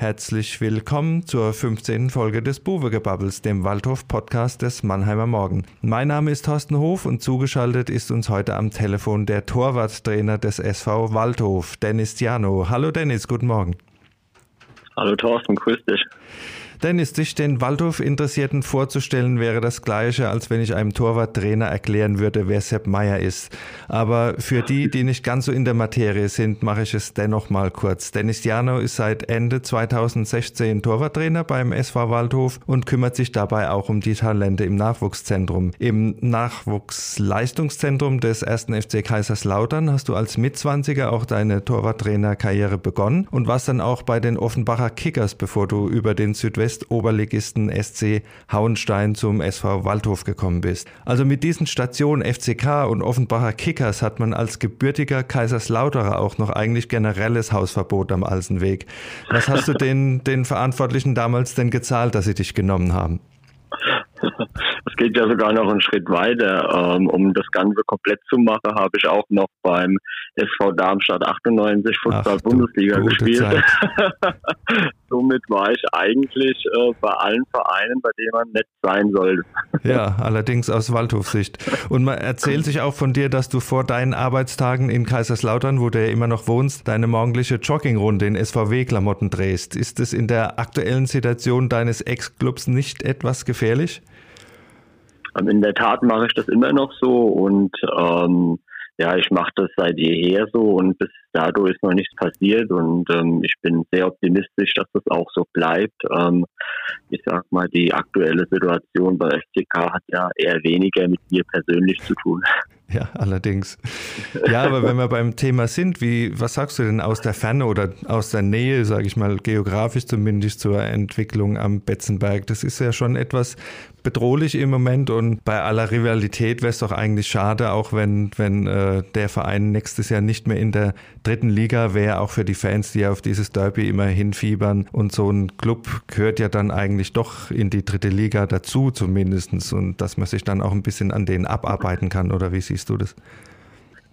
Herzlich willkommen zur 15. Folge des Buwegebubbles, dem Waldhof-Podcast des Mannheimer Morgen. Mein Name ist Thorsten Hof und zugeschaltet ist uns heute am Telefon der Torwarttrainer des SV Waldhof, Dennis Jano. Hallo Dennis, guten Morgen. Hallo Thorsten, grüß dich. Dennis, dich den Waldhof-Interessierten vorzustellen, wäre das Gleiche, als wenn ich einem Torwarttrainer erklären würde, wer Sepp Meier ist. Aber für die, die nicht ganz so in der Materie sind, mache ich es dennoch mal kurz. Dennis Jano ist seit Ende 2016 Torwarttrainer beim SV Waldhof und kümmert sich dabei auch um die Talente im Nachwuchszentrum. Im Nachwuchsleistungszentrum des 1. FC Kaiserslautern hast du als Mitzwanziger auch deine Torwarttrainerkarriere begonnen und warst dann auch bei den Offenbacher Kickers, bevor du über den Südwest West-Oberligisten SC Hauenstein zum SV Waldhof gekommen bist. Also mit diesen Stationen FCK und Offenbacher Kickers hat man als gebürtiger Kaiserslauterer auch noch eigentlich generelles Hausverbot am Alsenweg. Was hast du den, den Verantwortlichen damals denn gezahlt, dass sie dich genommen haben? Es geht ja sogar noch einen Schritt weiter. Ähm, um das Ganze komplett zu machen, habe ich auch noch beim SV Darmstadt 98 Fußball-Bundesliga gespielt. Somit war ich eigentlich äh, bei allen Vereinen, bei denen man nett sein sollte. Ja, allerdings aus Waldhofsicht. Und man erzählt sich auch von dir, dass du vor deinen Arbeitstagen in Kaiserslautern, wo du ja immer noch wohnst, deine morgendliche Joggingrunde in SVW-Klamotten drehst. Ist es in der aktuellen Situation deines Ex-Clubs nicht etwas gefährlich? Ähm, in der Tat mache ich das immer noch so und ähm, ja, ich mache das seit jeher so und bis dato ist noch nichts passiert und ähm, ich bin sehr optimistisch, dass das auch so bleibt. Ähm, ich sag mal, die aktuelle Situation bei FCK hat ja eher weniger mit mir persönlich zu tun. Ja, allerdings. Ja, aber wenn wir beim Thema sind, wie, was sagst du denn aus der Ferne oder aus der Nähe, sage ich mal, geografisch zumindest zur Entwicklung am Betzenberg? Das ist ja schon etwas bedrohlich im Moment und bei aller Rivalität wäre es doch eigentlich schade, auch wenn, wenn äh, der Verein nächstes Jahr nicht mehr in der dritten Liga wäre, auch für die Fans, die auf dieses Derby immer hinfiebern. Und so ein Club gehört ja dann eigentlich doch in die dritte Liga dazu zumindestens und dass man sich dann auch ein bisschen an denen abarbeiten kann, oder wie siehst du das?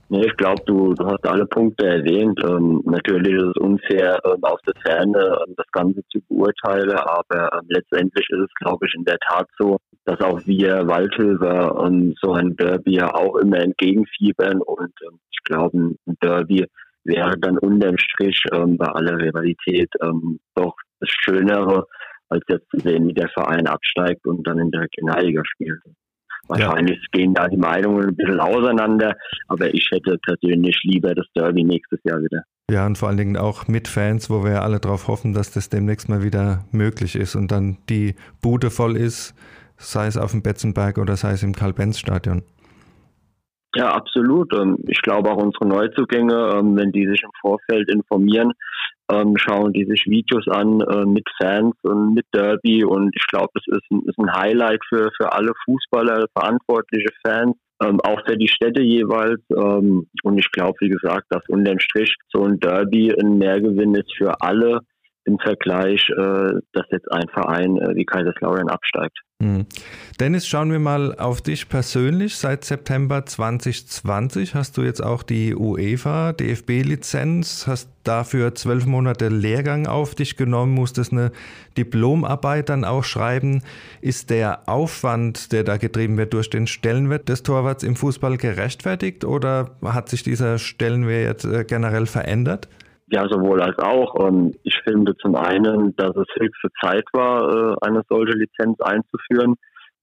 Nee, ich glaube, du, du hast alle Punkte erwähnt. Ähm, natürlich ist es unfair, ähm, aus der Ferne ähm, das Ganze zu beurteilen, aber ähm, letztendlich ist es, glaube ich, in der Tat so, dass auch wir Waldhöfer ähm, so ein Derby ja auch immer entgegenfiebern und ähm, ich glaube, ein Derby wäre dann unterm Strich bei aller Rivalität doch das Schönere, als jetzt zu sehen, wie der Verein absteigt und dann in der Regionalliga spielt. Wahrscheinlich ja. gehen da die Meinungen ein bisschen auseinander, aber ich hätte persönlich lieber das Derby nächstes Jahr wieder. Ja, und vor allen Dingen auch mit Fans, wo wir ja alle darauf hoffen, dass das demnächst mal wieder möglich ist und dann die Bude voll ist, sei es auf dem Betzenberg oder sei es im Karl-Benz-Stadion. Ja, absolut. Ähm, ich glaube auch unsere Neuzugänge, ähm, wenn die sich im Vorfeld informieren, ähm, schauen die sich Videos an äh, mit Fans und mit Derby und ich glaube, es ist ein, Highlight für, für alle Fußballer, verantwortliche Fans. Ähm, auch für die Städte jeweils. Ähm, und ich glaube, wie gesagt, dass unterm Strich so ein Derby ein Mehrgewinn ist für alle im Vergleich, äh, dass jetzt ein Verein äh, wie Kaiserslautern absteigt. Hm. Dennis, schauen wir mal auf dich persönlich. Seit September 2020 hast du jetzt auch die UEFA DFB-Lizenz, hast dafür zwölf Monate Lehrgang auf dich genommen, musstest eine Diplomarbeit dann auch schreiben. Ist der Aufwand, der da getrieben wird durch den Stellenwert des Torwarts im Fußball gerechtfertigt oder hat sich dieser Stellenwert äh, generell verändert? Ja, sowohl als auch. Ähm, ich finde zum einen, dass es höchste Zeit war, äh, eine solche Lizenz einzuführen.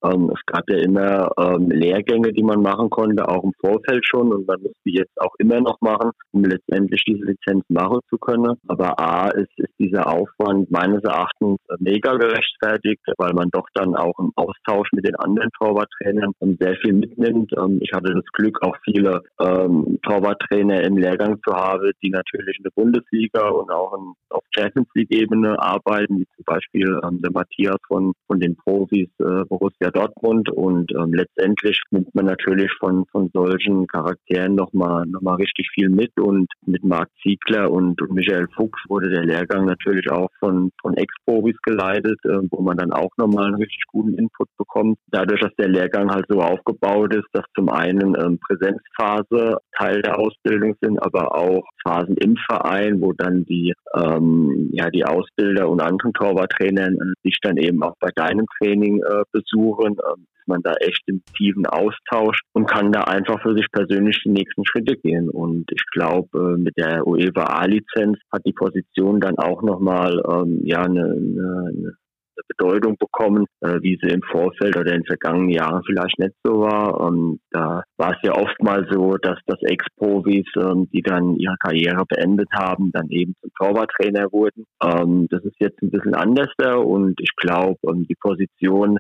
Ähm, es gab ja immer ähm, Lehrgänge, die man machen konnte, auch im Vorfeld schon und man muss die jetzt auch immer noch machen, um letztendlich diese Lizenz machen zu können. Aber A ist, ist dieser Aufwand meines Erachtens mega gerechtfertigt, weil man doch dann auch im Austausch mit den anderen Torwarttrainern sehr viel mitnimmt. Ähm, ich hatte das Glück, auch viele ähm, Torwarttrainer im Lehrgang zu haben, die natürlich in der Bundesliga und auch in, auf Champions League Ebene arbeiten, wie zum Beispiel ähm, der Matthias von, von den Profis äh, Borussia Dortmund und ähm, letztendlich nimmt man natürlich von, von solchen Charakteren nochmal noch mal richtig viel mit und mit Marc Ziegler und, Michael Fuchs wurde der Lehrgang natürlich auch von, von Ex-Profis geleitet, äh, wo man dann auch nochmal einen richtig guten Input bekommt. Dadurch, dass der Lehrgang halt so aufgebaut ist, dass zum einen ähm, Präsenzphase Teil der Ausbildung sind, aber auch Phasen im Verein, wo dann die, ähm, ja, die Ausbilder und anderen Torwarttrainer sich dann eben auch bei deinem Training äh, besuchen, äh, ist man da echt im tiefen Austausch und kann da einfach für sich persönlich die nächsten Schritte gehen. Und ich glaube, äh, mit der UEFA A-Lizenz hat die Position dann auch nochmal ähm, ja, eine, eine, eine Bedeutung bekommen, äh, wie sie im Vorfeld oder in den vergangenen Jahren vielleicht nicht so war. Und da war es ja oftmals so, dass das Ex-Profis, ähm, die dann ihre Karriere beendet haben, dann eben zum Torwarttrainer wurden. Ähm, das ist jetzt ein bisschen anders und ich glaube, ähm, die Position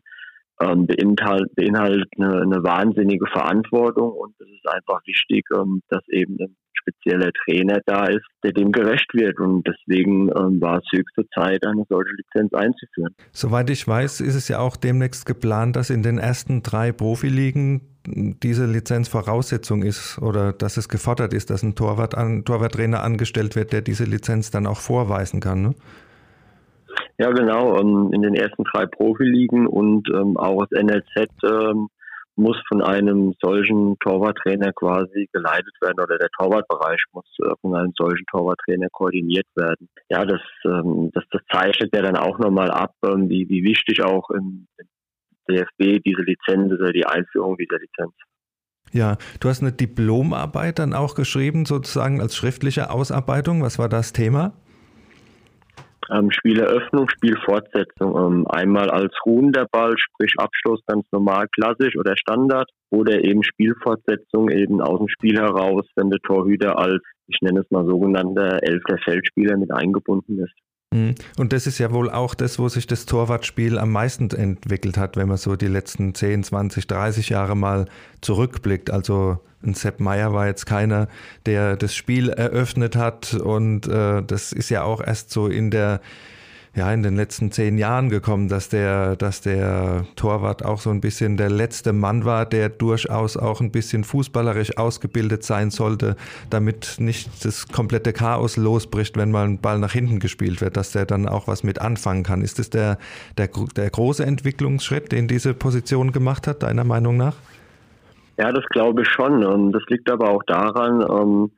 ähm, beinhalt, beinhaltet eine, eine, wahnsinnige Verantwortung und es ist einfach wichtig, ähm, dass eben ein spezieller Trainer da ist, der dem gerecht wird und deswegen ähm, war es höchste Zeit, eine solche Lizenz einzuführen. Soweit ich weiß, ist es ja auch demnächst geplant, dass in den ersten drei Profiligen diese Lizenz Voraussetzung ist oder dass es gefordert ist, dass ein Torwart an, Torwarttrainer angestellt wird, der diese Lizenz dann auch vorweisen kann. Ne? Ja, genau. Ähm, in den ersten drei Profiligen und ähm, auch das NLZ ähm, muss von einem solchen Torwarttrainer quasi geleitet werden oder der Torwartbereich muss äh, von einem solchen Torwarttrainer koordiniert werden. Ja, das, das, das zeichnet ja dann auch nochmal ab, wie, wie wichtig auch im, DFB diese Lizenz oder die Einführung dieser Lizenz. Ja, du hast eine Diplomarbeit dann auch geschrieben, sozusagen als schriftliche Ausarbeitung. Was war das Thema? Ähm, Spieleröffnung, Spielfortsetzung. Ähm, einmal als ruhender Ball, sprich Abschluss ganz normal, klassisch oder Standard oder eben Spielfortsetzung eben aus dem Spiel heraus, wenn der Torhüter als, ich nenne es mal sogenannter elfter Feldspieler mit eingebunden ist. Mhm. Und das ist ja wohl auch das, wo sich das Torwartspiel am meisten entwickelt hat, wenn man so die letzten 10, 20, 30 Jahre mal zurückblickt. Also ein Sepp Meyer war jetzt keiner, der das Spiel eröffnet hat und äh, das ist ja auch erst so in der ja in den letzten zehn Jahren gekommen, dass der, dass der Torwart auch so ein bisschen der letzte Mann war, der durchaus auch ein bisschen fußballerisch ausgebildet sein sollte, damit nicht das komplette Chaos losbricht, wenn mal ein Ball nach hinten gespielt wird, dass der dann auch was mit anfangen kann. Ist das der, der, der große Entwicklungsschritt, den diese Position gemacht hat, deiner Meinung nach? Ja, das glaube ich schon. Das liegt aber auch daran, ähm,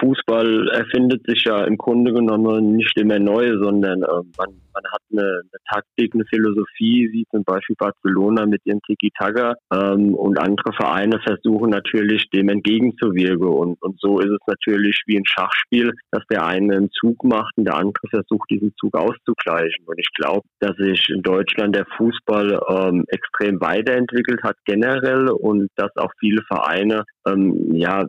Fußball erfindet sich ja im Grunde genommen nicht immer neu, sondern äh, man, man hat eine, eine Taktik, eine Philosophie, wie zum Beispiel Barcelona mit ihrem Tiki-Taka ähm, und andere Vereine versuchen natürlich dem entgegenzuwirken. Und, und so ist es natürlich wie ein Schachspiel, dass der eine einen Zug macht und der andere versucht, diesen Zug auszugleichen. Und ich glaube, dass sich in Deutschland der Fußball ähm, extrem weiterentwickelt hat generell und dass auch viele Vereine ähm, ja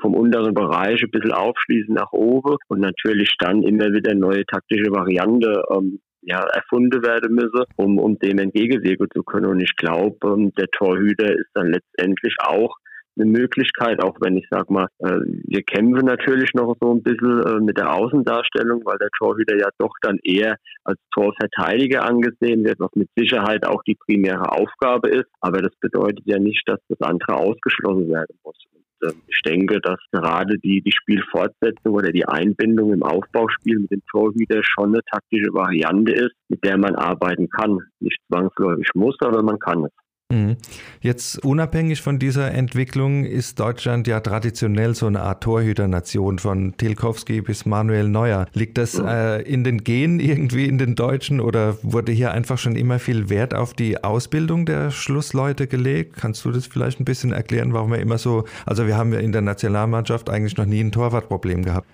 vom unteren Bereich ein bisschen aufschließen nach oben und natürlich dann immer wieder neue taktische Variante ähm, ja, erfunden werden müsse, um, um dem entgegenwirken zu können. Und ich glaube, ähm, der Torhüter ist dann letztendlich auch eine Möglichkeit, auch wenn ich sag mal, äh, wir kämpfen natürlich noch so ein bisschen äh, mit der Außendarstellung, weil der Torhüter ja doch dann eher als Torverteidiger angesehen wird, was mit Sicherheit auch die primäre Aufgabe ist. Aber das bedeutet ja nicht, dass das andere ausgeschlossen werden muss. Und, äh, ich denke, dass gerade die, die Spielfortsetzung oder die Einbindung im Aufbauspiel mit dem Torhüter schon eine taktische Variante ist, mit der man arbeiten kann. Nicht zwangsläufig muss, aber man kann es. Mhm. Jetzt unabhängig von dieser Entwicklung ist Deutschland ja traditionell so eine Art Torhüternation von Tilkowski bis Manuel Neuer. Liegt das äh, in den Genen irgendwie in den Deutschen oder wurde hier einfach schon immer viel Wert auf die Ausbildung der Schlussleute gelegt? Kannst du das vielleicht ein bisschen erklären, warum wir immer so, also wir haben ja in der Nationalmannschaft eigentlich noch nie ein Torwartproblem gehabt.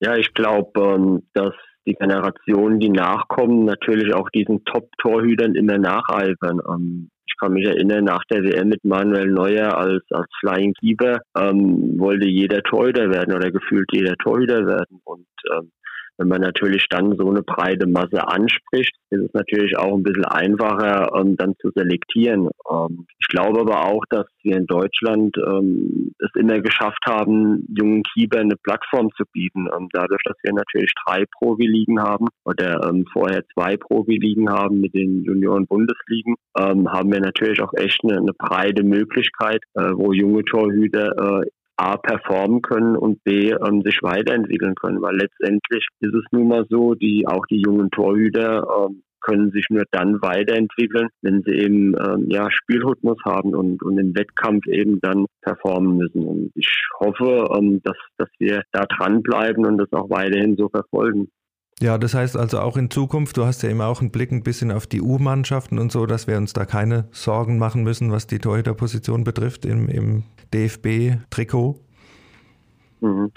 Ja, ich glaube, ähm, dass die Generationen, die nachkommen, natürlich auch diesen Top-Torhütern immer nacheifern. Ähm, kann mich erinnern, nach der WM mit Manuel Neuer als, als Flying Keeper ähm, wollte jeder Torhüter werden oder gefühlt jeder Torhüter werden. Und ähm, wenn man natürlich dann so eine breite Masse anspricht, ist es natürlich auch ein bisschen einfacher, ähm, dann zu selektieren. Ähm, ich glaube aber auch, dass wir in Deutschland ähm, es immer geschafft haben, jungen Keeper eine Plattform zu bieten. Ähm, dadurch, dass wir natürlich drei Profi-Ligen haben oder ähm, vorher zwei Profi-Ligen haben mit den Junioren-Bundesligen, ähm, haben wir natürlich auch echt eine, eine breite Möglichkeit, äh, wo junge Torhüter äh, A performen können und B ähm, sich weiterentwickeln können, weil letztendlich ist es nun mal so, die auch die jungen Torhüter ähm, können sich nur dann weiterentwickeln, wenn sie eben ähm, ja Spielrhythmus haben und, und im Wettkampf eben dann performen müssen. Und ich hoffe, ähm, dass, dass wir da dranbleiben und das auch weiterhin so verfolgen. Ja, das heißt also auch in Zukunft, du hast ja immer auch einen Blick ein bisschen auf die U-Mannschaften und so, dass wir uns da keine Sorgen machen müssen, was die Torhüterposition betrifft im, im DFB-Trikot. Mhm.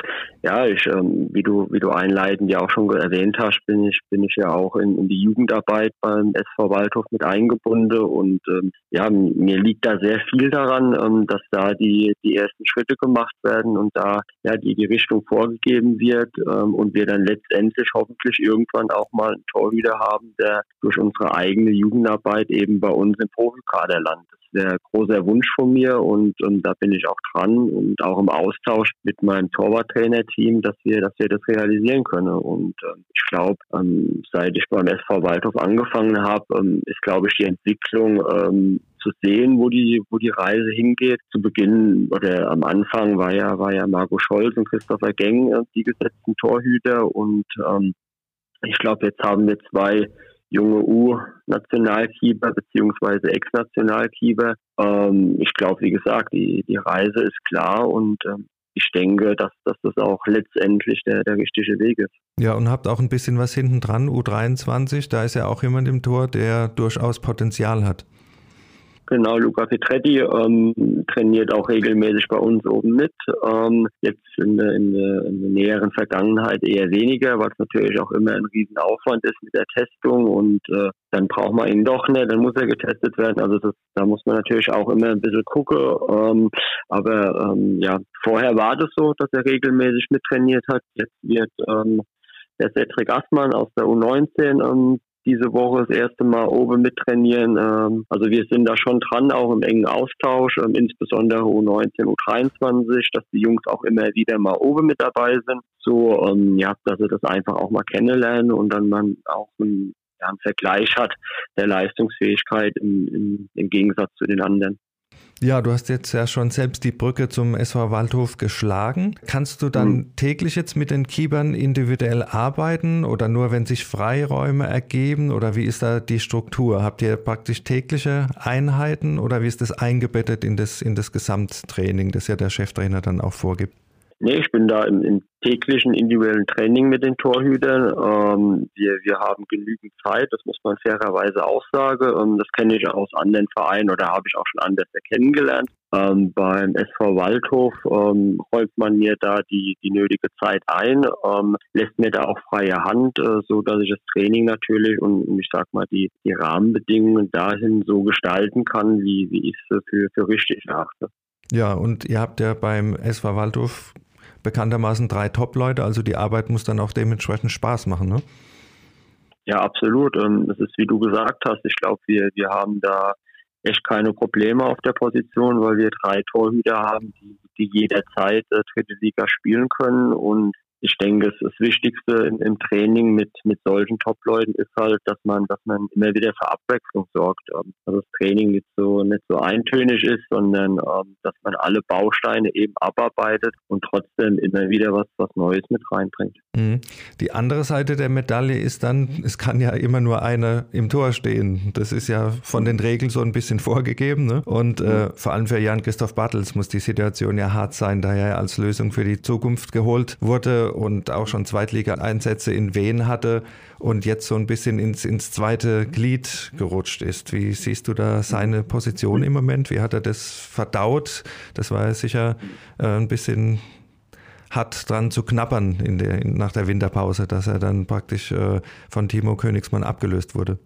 Ja, ich, ähm, wie du, wie du einleitend ja auch schon erwähnt hast, bin ich, bin ich ja auch in, in die Jugendarbeit beim SV Waldhof mit eingebunden und ähm, ja, mir liegt da sehr viel daran, ähm, dass da die, die ersten Schritte gemacht werden und da ja die, die Richtung vorgegeben wird ähm, und wir dann letztendlich hoffentlich irgendwann auch mal einen Torhüter haben, der durch unsere eigene Jugendarbeit eben bei uns im Profikader landet wäre großer Wunsch von mir und, und da bin ich auch dran und auch im Austausch mit meinem Torwarttrainer-Team, dass wir, dass wir das realisieren können. Und ähm, ich glaube, ähm, seit ich beim SV Waldhof angefangen habe, ähm, ist glaube ich die Entwicklung ähm, zu sehen, wo die, wo die Reise hingeht. Zu Beginn oder am Anfang war ja, war ja Marco Scholz und Christopher Geng äh, die gesetzten Torhüter und ähm, ich glaube, jetzt haben wir zwei junge U-Nationalkeeper beziehungsweise Ex-Nationalkeeper. Ähm, ich glaube, wie gesagt, die, die Reise ist klar und ähm, ich denke, dass, dass das auch letztendlich der, der richtige Weg ist. Ja, und habt auch ein bisschen was hinten dran, U23, da ist ja auch jemand im Tor, der durchaus Potenzial hat. Genau, Luca Petretti ähm, trainiert auch regelmäßig bei uns oben mit. Ähm, jetzt in der, in, der, in der näheren Vergangenheit eher weniger, weil es natürlich auch immer ein Riesenaufwand ist mit der Testung und äh, dann braucht man ihn doch nicht, dann muss er getestet werden. Also das, da muss man natürlich auch immer ein bisschen gucken. Ähm, aber ähm, ja, vorher war das so, dass er regelmäßig mittrainiert hat. Jetzt wird ähm, der Cedric Assmann aus der U19 ähm, diese Woche das erste Mal oben mittrainieren. Ähm, also wir sind da schon dran, auch im engen Austausch, ähm, insbesondere U19, U23, dass die Jungs auch immer wieder mal oben mit dabei sind. So, ähm, ja, dass sie das einfach auch mal kennenlernen und dann man auch einen, ja, einen Vergleich hat der Leistungsfähigkeit im, im, im Gegensatz zu den anderen. Ja, du hast jetzt ja schon selbst die Brücke zum SV Waldhof geschlagen. Kannst du dann mhm. täglich jetzt mit den Keepern individuell arbeiten oder nur wenn sich Freiräume ergeben oder wie ist da die Struktur? Habt ihr praktisch tägliche Einheiten oder wie ist das eingebettet in das, in das Gesamttraining, das ja der Cheftrainer dann auch vorgibt? Nee, ich bin da im, im täglichen individuellen Training mit den Torhütern. Ähm, wir, wir haben genügend Zeit, das muss man fairerweise auch sagen. Ähm, das kenne ich aus anderen Vereinen oder habe ich auch schon anders kennengelernt. Ähm, beim SV Waldhof ähm, räumt man mir da die, die nötige Zeit ein, ähm, lässt mir da auch freie Hand, äh, so dass ich das Training natürlich und, und ich sag mal die, die Rahmenbedingungen dahin so gestalten kann, wie, wie ich es für, für richtig erachte. Ja, und ihr habt ja beim SV Waldhof bekanntermaßen drei Top-Leute, also die Arbeit muss dann auch dementsprechend Spaß machen, ne? Ja, absolut. Und das ist, wie du gesagt hast, ich glaube, wir, wir haben da echt keine Probleme auf der Position, weil wir drei Torhüter haben, die, die jederzeit äh, dritte Liga spielen können und ich denke, das Wichtigste im, im, Training mit, mit solchen Top-Leuten ist halt, dass man, dass man immer wieder für Abwechslung sorgt. Ähm, dass das Training nicht so, nicht so eintönig ist, sondern ähm, dass man alle Bausteine eben abarbeitet und trotzdem immer wieder was, was Neues mit reinbringt. Mhm. Die andere Seite der Medaille ist dann, es kann ja immer nur einer im Tor stehen. Das ist ja von den Regeln so ein bisschen vorgegeben. Ne? Und äh, mhm. vor allem für Jan-Christoph Bartels muss die Situation ja hart sein, da er als Lösung für die Zukunft geholt wurde und auch schon Zweitliga-Einsätze in Wien hatte und jetzt so ein bisschen ins, ins zweite Glied gerutscht ist. Wie siehst du da seine Position im Moment? Wie hat er das verdaut? Das war ja sicher äh, ein bisschen hat dran zu knappern in der, nach der Winterpause, dass er dann praktisch äh, von Timo Königsmann abgelöst wurde.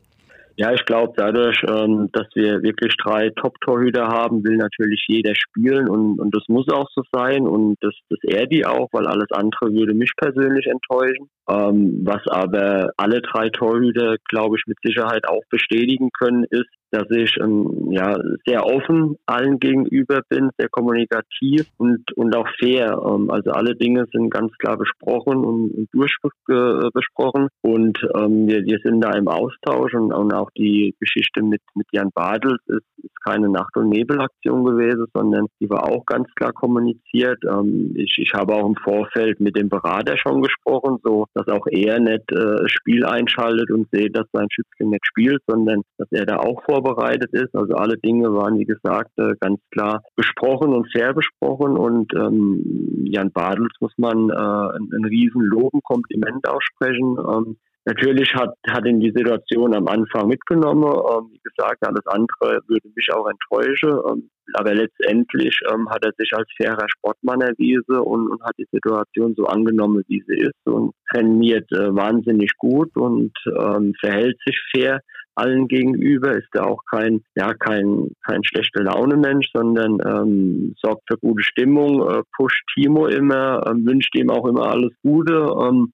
Ja, ich glaube, dadurch, ähm, dass wir wirklich drei Top-Torhüter haben, will natürlich jeder spielen und, und das muss auch so sein und das, das er die auch, weil alles andere würde mich persönlich enttäuschen. Ähm, was aber alle drei Torhüter, glaube ich, mit Sicherheit auch bestätigen können, ist, dass ich ähm, ja sehr offen allen gegenüber bin, sehr kommunikativ und und auch fair. Ähm, also alle Dinge sind ganz klar besprochen und, und durchbesprochen und ähm, wir, wir sind da im Austausch und, und auch die Geschichte mit mit Jan Badels ist, ist keine Nacht- und Nebelaktion gewesen, sondern die war auch ganz klar kommuniziert. Ähm, ich, ich habe auch im Vorfeld mit dem Berater schon gesprochen, so dass auch er nicht äh, Spiel einschaltet und sieht, dass sein Schützling nicht spielt, sondern dass er da auch vor vorbereitet ist. Also alle Dinge waren, wie gesagt, äh, ganz klar besprochen und fair besprochen. Und ähm, Jan Badels muss man äh, ein, ein riesen Lob und Kompliment aussprechen. Ähm, Natürlich hat, hat ihn die Situation am Anfang mitgenommen. Ähm, wie gesagt, alles andere würde mich auch enttäuschen. Ähm, aber letztendlich ähm, hat er sich als fairer Sportmann erwiesen und, und, hat die Situation so angenommen, wie sie ist und trainiert äh, wahnsinnig gut und ähm, verhält sich fair allen gegenüber, ist er auch kein, ja, kein, kein schlechter Laune-Mensch, sondern ähm, sorgt für gute Stimmung, äh, pusht Timo immer, ähm, wünscht ihm auch immer alles Gute. Ähm,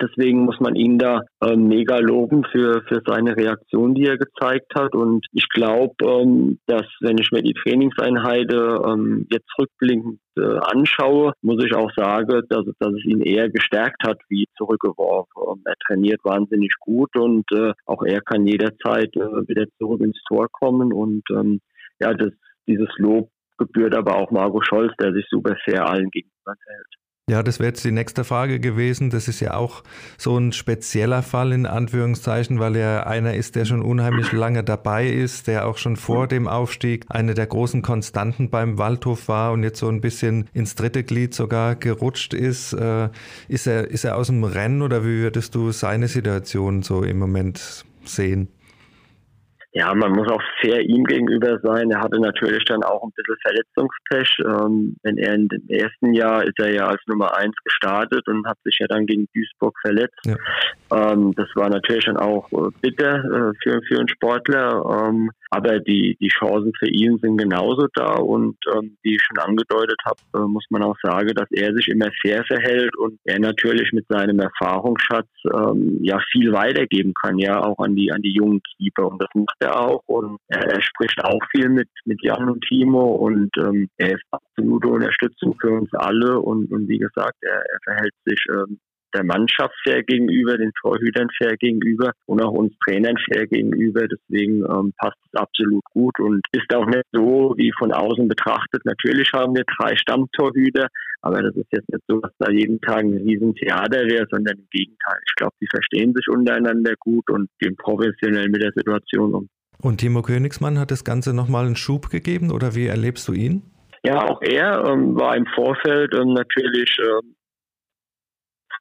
Deswegen muss man ihn da äh, mega loben für, für seine Reaktion, die er gezeigt hat. Und ich glaube, ähm, dass wenn ich mir die Trainingseinheiten ähm, jetzt rückblickend äh, anschaue, muss ich auch sagen, dass, dass es ihn eher gestärkt hat wie zurückgeworfen. Ähm, er trainiert wahnsinnig gut und äh, auch er kann jederzeit äh, wieder zurück ins Tor kommen. Und ähm, ja, das, dieses Lob gebührt aber auch Marco Scholz, der sich super fair allen gegenüber verhält. Ja, das wäre jetzt die nächste Frage gewesen. Das ist ja auch so ein spezieller Fall in Anführungszeichen, weil er einer ist, der schon unheimlich lange dabei ist, der auch schon vor dem Aufstieg eine der großen Konstanten beim Waldhof war und jetzt so ein bisschen ins dritte Glied sogar gerutscht ist. Äh, ist er, ist er aus dem Rennen oder wie würdest du seine Situation so im Moment sehen? Ja, man muss auch fair ihm gegenüber sein. Er hatte natürlich dann auch ein bisschen Verletzungspech. Ähm, wenn er in dem ersten Jahr ist er ja als Nummer eins gestartet und hat sich ja dann gegen Duisburg verletzt. Ja. Ähm, das war natürlich dann auch äh, bitter äh, für, für einen Sportler. Ähm, aber die, die Chancen für ihn sind genauso da und ähm, wie ich schon angedeutet habe, äh, muss man auch sagen, dass er sich immer fair verhält und er natürlich mit seinem Erfahrungsschatz ähm, ja viel weitergeben kann, ja auch an die an die jungen Keeper und das macht er auch und er, spricht auch viel mit mit Jan und Timo und ähm, er ist absolute Unterstützung für uns alle und, und wie gesagt, er, er verhält sich ähm, der Mannschaft fair gegenüber, den Torhütern fair gegenüber und auch uns Trainern fair gegenüber. Deswegen ähm, passt es absolut gut und ist auch nicht so wie von außen betrachtet. Natürlich haben wir drei Stammtorhüter, aber das ist jetzt nicht so, dass da jeden Tag ein Riesentheater wäre, sondern im Gegenteil. Ich glaube, die verstehen sich untereinander gut und gehen professionell mit der Situation um. Und Timo Königsmann hat das Ganze nochmal einen Schub gegeben oder wie erlebst du ihn? Ja, auch er ähm, war im Vorfeld ähm, natürlich ähm,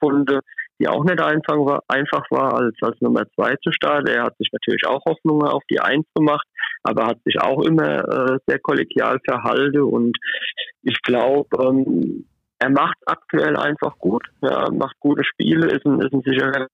Runde, die auch nicht einfach war, einfach war als, als Nummer zwei zu starten. Er hat sich natürlich auch Hoffnungen auf die Eins gemacht, aber hat sich auch immer äh, sehr kollegial verhalten und ich glaube, ähm, er macht aktuell einfach gut, ja, macht gute Spiele, ist ein, ist ein sicherer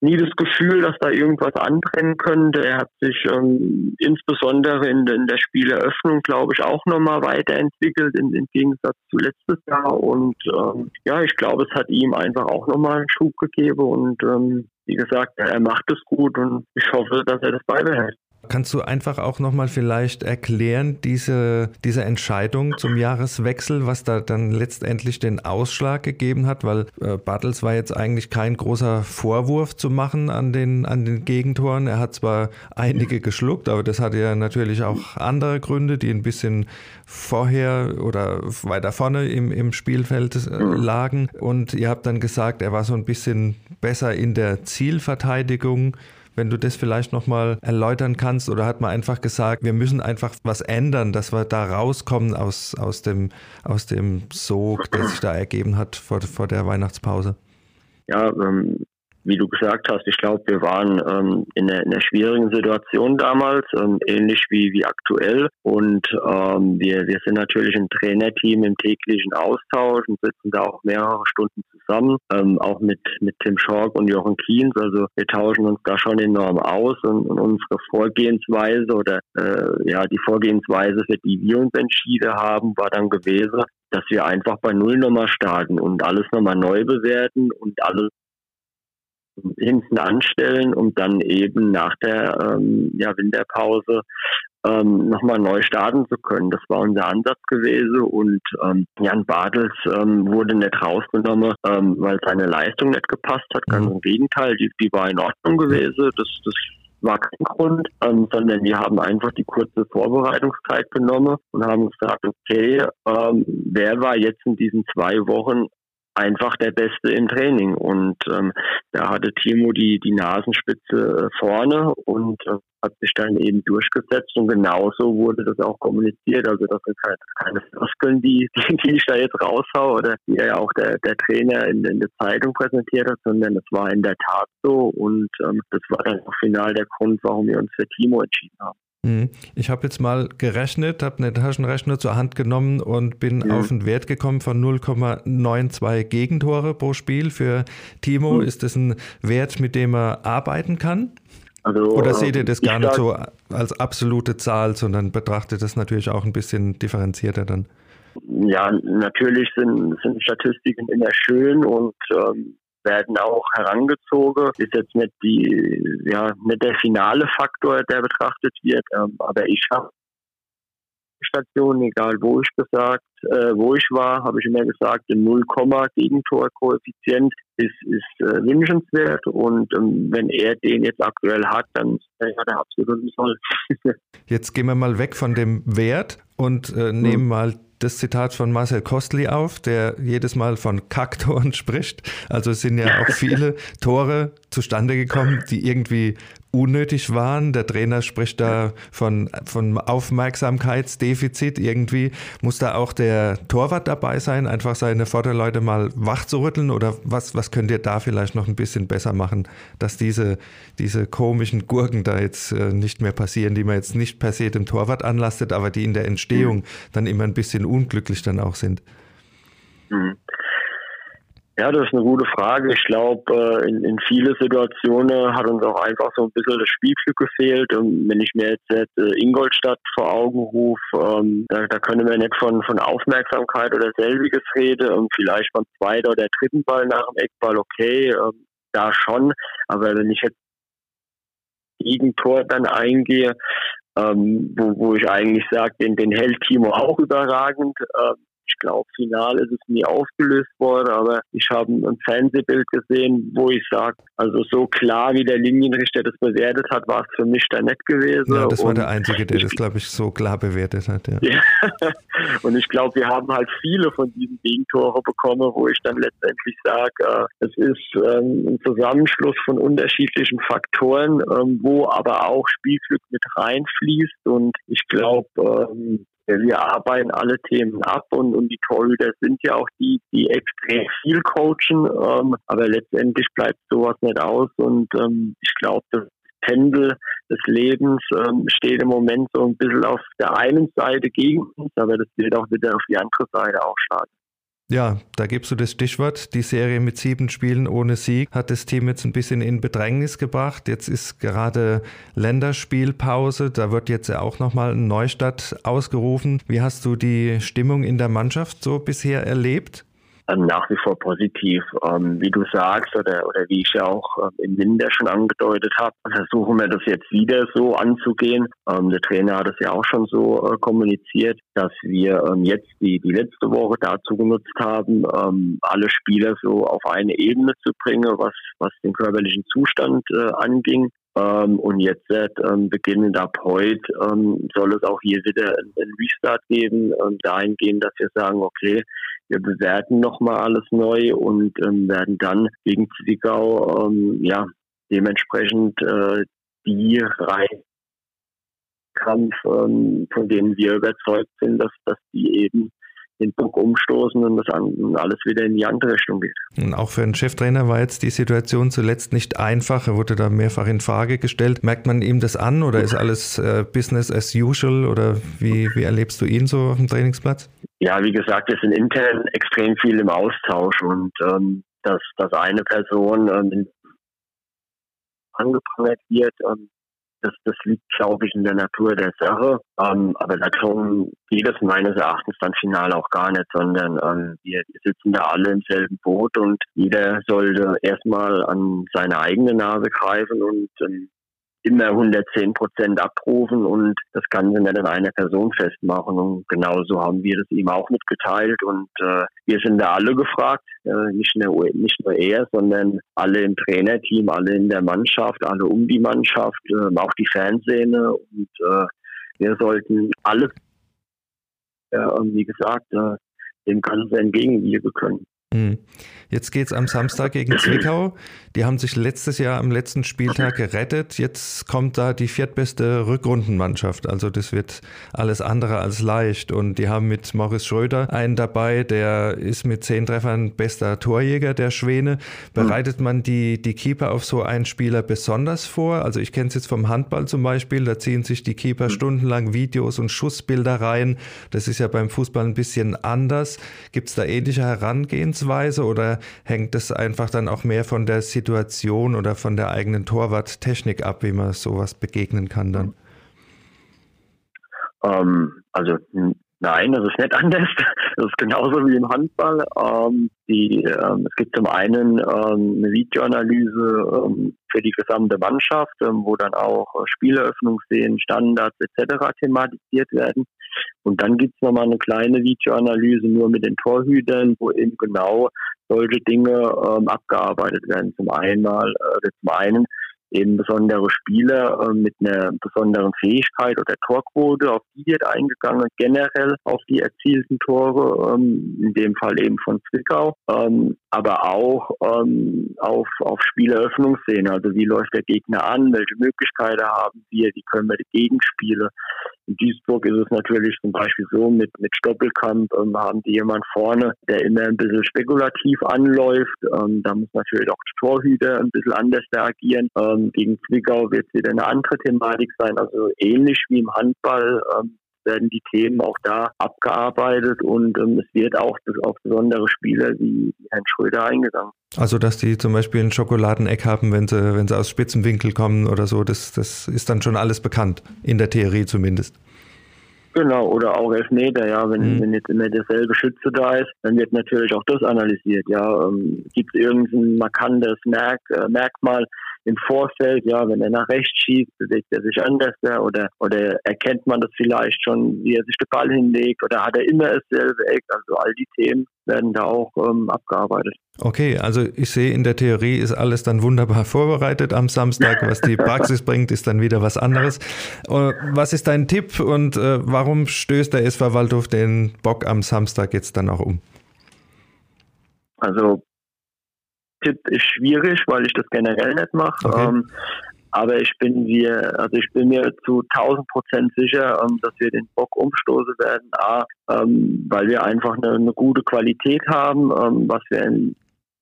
nie das Gefühl, dass da irgendwas antrennen könnte. Er hat sich ähm, insbesondere in, in, der Spieleröffnung, glaube ich, auch nochmal weiterentwickelt im, im, Gegensatz zu letztes Jahr. Und ähm, ja, ich glaube, es hat ihm einfach auch nochmal einen Schub gegeben. Und ähm, wie gesagt, er macht es gut und ich hoffe, dass er das beibehält. Kannst du einfach auch nochmal vielleicht erklären, diese, diese Entscheidung zum Jahreswechsel, was da dann letztendlich den Ausschlag gegeben hat? Weil äh, Bartels war jetzt eigentlich kein großer Vorwurf zu machen an den, an den Gegentoren. Er hat zwar einige geschluckt, aber das hatte ja natürlich auch andere Gründe, die ein bisschen vorher oder weiter vorne im, im Spielfeld äh, lagen. Und ihr habt dann gesagt, er war so ein bisschen besser in der Zielverteidigung wenn du das vielleicht nochmal erläutern kannst oder hat man einfach gesagt, wir müssen einfach was ändern, dass wir da rauskommen aus, aus, dem, aus dem Sog, der sich da ergeben hat vor, vor der Weihnachtspause? Ja, ähm, wie du gesagt hast, ich glaube, wir waren ähm, in, einer, in, einer, schwierigen Situation damals, ähm, ähnlich wie, wie aktuell. Und ähm, wir, wir sind natürlich ein Trainerteam im täglichen Austausch und sitzen da auch mehrere Stunden zusammen, ähm, auch mit, mit Tim Schork und Jochen Kiens. Also wir tauschen uns da schon enorm aus und, und unsere Vorgehensweise oder äh, ja die Vorgehensweise, für die wir uns entschieden haben, war dann gewesen, dass wir einfach bei Null nochmal starten und alles nochmal neu bewerten und alles hinten anstellen, um dann eben nach der ähm, ja, Winterpause ähm, nochmal neu starten zu können. Das war unser Ansatz gewesen und ähm, Jan Bartels ähm, wurde nicht rausgenommen, ähm, weil seine Leistung nicht gepasst hat. Ganz mhm. im Gegenteil, die, die war in Ordnung gewesen. Das, das war kein Grund, ähm, sondern wir haben einfach die kurze Vorbereitungszeit genommen und haben gesagt, okay, ähm, wer war jetzt in diesen zwei Wochen einfach der Beste im Training. Und ähm, da hatte Timo die, die Nasenspitze vorne und äh, hat sich dann eben durchgesetzt und genauso wurde das auch kommuniziert. Also das sind keine, keine Floskeln, die, die, die ich da jetzt raushau oder die ja auch der, der Trainer in, in der Zeitung präsentiert hat, sondern das war in der Tat so und ähm, das war dann auch final der Grund, warum wir uns für Timo entschieden haben. Mhm. Ich habe jetzt mal gerechnet, habe einen Taschenrechner zur Hand genommen und bin mhm. auf einen Wert gekommen von 0,92 Gegentore pro Spiel. Für Timo mhm. ist das ein Wert, mit dem er arbeiten kann? Also, Oder seht ihr das gar nicht so als absolute Zahl, sondern betrachtet das natürlich auch ein bisschen differenzierter dann? Ja, natürlich sind, sind Statistiken immer schön und ähm, werden auch herangezogen. Ist jetzt nicht die, ja, nicht der finale Faktor, der betrachtet wird, ähm, aber ich habe Stationen, egal wo ich gesagt, äh, wo ich war, habe ich immer gesagt, ein 0, Gegentorkoeffizient ist, ist äh, wünschenswert und ähm, wenn er den jetzt aktuell hat, dann äh, hat er absolut soll. jetzt gehen wir mal weg von dem Wert und äh, nehmen hm. mal das Zitat von Marcel Kostli auf, der jedes Mal von Kacktoren spricht. Also es sind ja auch viele Tore zustande gekommen, die irgendwie unnötig waren. Der Trainer spricht da von, von Aufmerksamkeitsdefizit. Irgendwie muss da auch der Torwart dabei sein, einfach seine Vorderleute mal wach zu rütteln oder was, was könnt ihr da vielleicht noch ein bisschen besser machen, dass diese, diese komischen Gurken da jetzt äh, nicht mehr passieren, die man jetzt nicht per se dem Torwart anlastet, aber die in der Entstehung mhm. dann immer ein bisschen unglücklich dann auch sind. Mhm. Ja, das ist eine gute Frage. Ich glaube, äh, in, in viele Situationen hat uns auch einfach so ein bisschen das Spielglück gefehlt. Und wenn ich mir jetzt, jetzt äh, Ingolstadt vor Augen rufe, ähm, da, da können wir nicht von, von Aufmerksamkeit oder selbiges reden. Und vielleicht beim zweiten oder dritten Ball nach dem Eckball okay, ähm, da schon. Aber wenn ich jetzt gegen Tor dann eingehe, ähm, wo, wo ich eigentlich sage, den, den hält Timo auch überragend, äh, ich glaube, final ist es nie aufgelöst worden, aber ich habe ein Fernsehbild gesehen, wo ich sage, also so klar wie der Linienrichter das bewertet hat, war es für mich da nicht gewesen. Ja, das war der Einzige, der das, glaube ich, so klar bewertet hat. Ja. ja. Und ich glaube, wir haben halt viele von diesen Gegentore bekommen, wo ich dann letztendlich sage, äh, es ist ähm, ein Zusammenschluss von unterschiedlichen Faktoren, ähm, wo aber auch Spielglück mit reinfließt. Und ich glaube, ähm, wir arbeiten alle Themen ab und, und die Torhüter sind ja auch die, die extrem viel coachen, ähm, aber letztendlich bleibt sowas nicht aus und ähm, ich glaube, das Pendel des Lebens ähm, steht im Moment so ein bisschen auf der einen Seite gegen uns, aber das wird auch wieder auf die andere Seite ausschlagen. Ja, da gibst du das Stichwort. Die Serie mit sieben Spielen ohne Sieg hat das Team jetzt ein bisschen in Bedrängnis gebracht. Jetzt ist gerade Länderspielpause. Da wird jetzt ja auch nochmal ein Neustart ausgerufen. Wie hast du die Stimmung in der Mannschaft so bisher erlebt? Ähm, nach wie vor positiv. Ähm, wie du sagst oder, oder wie ich ja auch ähm, im Winter schon angedeutet habe, versuchen wir das jetzt wieder so anzugehen. Ähm, der Trainer hat es ja auch schon so äh, kommuniziert, dass wir ähm, jetzt die, die letzte Woche dazu genutzt haben, ähm, alle Spieler so auf eine Ebene zu bringen, was, was den körperlichen Zustand äh, anging. Ähm, und jetzt ähm, beginnend ab heute ähm, soll es auch hier wieder einen Restart geben, ähm, dahingehend, dass wir sagen, okay, wir bewerten nochmal alles neu und ähm, werden dann gegen Zwickau ähm, ja dementsprechend äh, die Reihe Kampf, ähm, von denen wir überzeugt sind, dass, dass die eben den Bock umstoßen und das alles wieder in die andere Richtung geht. Und auch für einen Cheftrainer war jetzt die Situation zuletzt nicht einfach. Er wurde da mehrfach in Frage gestellt. Merkt man ihm das an oder ist alles äh, Business as usual oder wie, wie erlebst du ihn so auf dem Trainingsplatz? Ja, wie gesagt, wir sind intern extrem viel im Austausch und ähm, dass, dass eine Person ähm, angeprangert wird, ähm, das, das liegt, glaube ich, in der Natur der Sache. Ähm, aber darum geht es meines Erachtens dann final auch gar nicht, sondern ähm, wir, wir sitzen da alle im selben Boot und jeder sollte erstmal an seine eigene Nase greifen und ähm, immer 110 Prozent abrufen und das Ganze nicht an einer Person festmachen. Und genauso haben wir das ihm auch mitgeteilt. Und äh, wir sind da alle gefragt, äh, nicht, nur, nicht nur er, sondern alle im Trainerteam, alle in der Mannschaft, alle um die Mannschaft, äh, auch die Fanszene. Und äh, wir sollten alles, äh, wie gesagt, äh, dem Ganzen entgegenwirken können. Hm. Jetzt geht es am Samstag gegen Zwickau. Die haben sich letztes Jahr am letzten Spieltag gerettet. Jetzt kommt da die viertbeste Rückrundenmannschaft. Also das wird alles andere als leicht. Und die haben mit Morris Schröder einen dabei, der ist mit zehn Treffern bester Torjäger der Schwäne. Bereitet man die, die Keeper auf so einen Spieler besonders vor? Also ich kenne es jetzt vom Handball zum Beispiel. Da ziehen sich die Keeper stundenlang Videos und Schussbilder rein. Das ist ja beim Fußball ein bisschen anders. Gibt es da ähnliche Herangehensweise oder hängt es einfach dann auch mehr von der Situation oder von der eigenen Torwarttechnik ab, wie man sowas begegnen kann dann? Ähm, also nein, das ist nicht anders. Das ist genauso wie im Handball. Ähm, die, ähm, es gibt zum einen ähm, eine Videoanalyse ähm, für die gesamte Mannschaft, ähm, wo dann auch Spieleröffnungsszenen, Standards etc. thematisiert werden. Und dann gibt es nochmal eine kleine Videoanalyse nur mit den Torhütern, wo eben genau solche Dinge ähm, abgearbeitet werden. Zum einen, äh, zum einen eben besondere Spieler äh, mit einer besonderen Fähigkeit oder Torquote, auf die wird eingegangen, generell auf die erzielten Tore, ähm, in dem Fall eben von Zwickau, ähm, aber auch ähm, auf, auf Spieleröffnungsszene, also wie läuft der Gegner an, welche Möglichkeiten haben wir, wie können wir die Gegenspiele in Duisburg ist es natürlich zum Beispiel so, mit, mit Stoppelkamp ähm, haben die jemand vorne, der immer ein bisschen spekulativ anläuft. Ähm, da muss natürlich auch die Torhüter ein bisschen anders reagieren. Ähm, gegen Zwickau wird es wieder eine andere Thematik sein. Also ähnlich wie im Handball ähm, werden die Themen auch da abgearbeitet und ähm, es wird auch auf besondere Spieler wie Herrn Schröder eingegangen. Also dass die zum Beispiel ein Schokoladeneck haben, wenn sie, wenn sie aus Spitzenwinkel kommen oder so, das, das ist dann schon alles bekannt, in der Theorie zumindest. Genau, oder auch Elfmeter, ja, wenn, mhm. wenn jetzt immer derselbe Schütze da ist, dann wird natürlich auch das analysiert, ja. Ähm, Gibt es irgendein markantes Merk, äh, Merkmal, im Vorfeld, ja, wenn er nach rechts schießt, bewegt er sich anders ja, oder, oder erkennt man das vielleicht schon, wie er sich den Ball hinlegt oder hat er immer dasselbe Eck. Also all die Themen werden da auch ähm, abgearbeitet. Okay, also ich sehe, in der Theorie ist alles dann wunderbar vorbereitet am Samstag. Was die Praxis bringt, ist dann wieder was anderes. Äh, was ist dein Tipp und äh, warum stößt der SV Waldhof den Bock am Samstag jetzt dann auch um? Also Tipp ist schwierig, weil ich das generell nicht mache. Okay. Ähm, aber ich bin mir, also ich bin mir zu 1000 Prozent sicher, ähm, dass wir den Bock umstoßen werden. A, ähm, weil wir einfach eine, eine gute Qualität haben, ähm, was wir in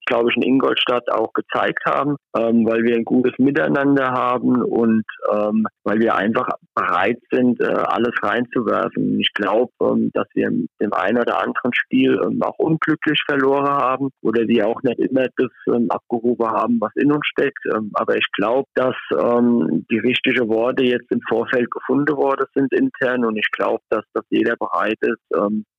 glaube ich, in Ingolstadt auch gezeigt haben, ähm, weil wir ein gutes Miteinander haben und ähm, weil wir einfach bereit sind, äh, alles reinzuwerfen. Ich glaube, ähm, dass wir dem einen oder anderen Spiel ähm, auch unglücklich verloren haben oder wir auch nicht immer das ähm, abgehoben haben, was in uns steckt. Ähm, aber ich glaube, dass die richtigen Worte jetzt im Vorfeld gefunden worden sind intern und ich glaube, dass, dass jeder bereit ist,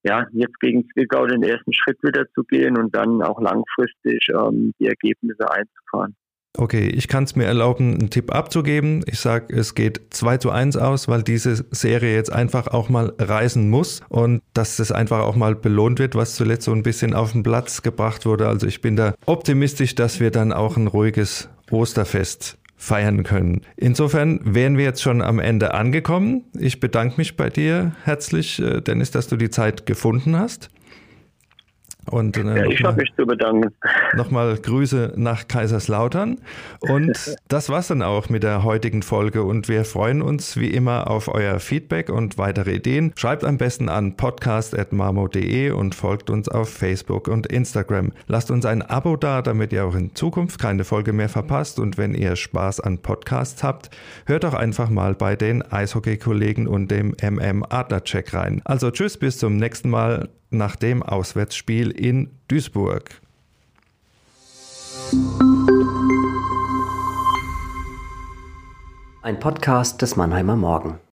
ja, jetzt gegen Zwickau den ersten Schritt wieder zu gehen und dann auch langfristig ähm, die Ergebnisse einzufahren. Okay, ich kann es mir erlauben, einen Tipp abzugeben. Ich sage, es geht 2 zu 1 aus, weil diese Serie jetzt einfach auch mal reisen muss und dass das einfach auch mal belohnt wird, was zuletzt so ein bisschen auf den Platz gebracht wurde. Also ich bin da optimistisch, dass wir dann auch ein ruhiges Osterfest feiern können. Insofern wären wir jetzt schon am Ende angekommen. Ich bedanke mich bei dir herzlich, äh, Dennis, dass du die Zeit gefunden hast. Und, äh, ja, ich habe mich zu bedanken. Nochmal Grüße nach Kaiserslautern. Und das war's dann auch mit der heutigen Folge. Und wir freuen uns wie immer auf euer Feedback und weitere Ideen. Schreibt am besten an podcast.marmo.de und folgt uns auf Facebook und Instagram. Lasst uns ein Abo da, damit ihr auch in Zukunft keine Folge mehr verpasst. Und wenn ihr Spaß an Podcasts habt, hört doch einfach mal bei den Eishockey-Kollegen und dem MM Adler-Check rein. Also tschüss, bis zum nächsten Mal nach dem Auswärtsspiel in Duisburg. Ein Podcast des Mannheimer Morgen.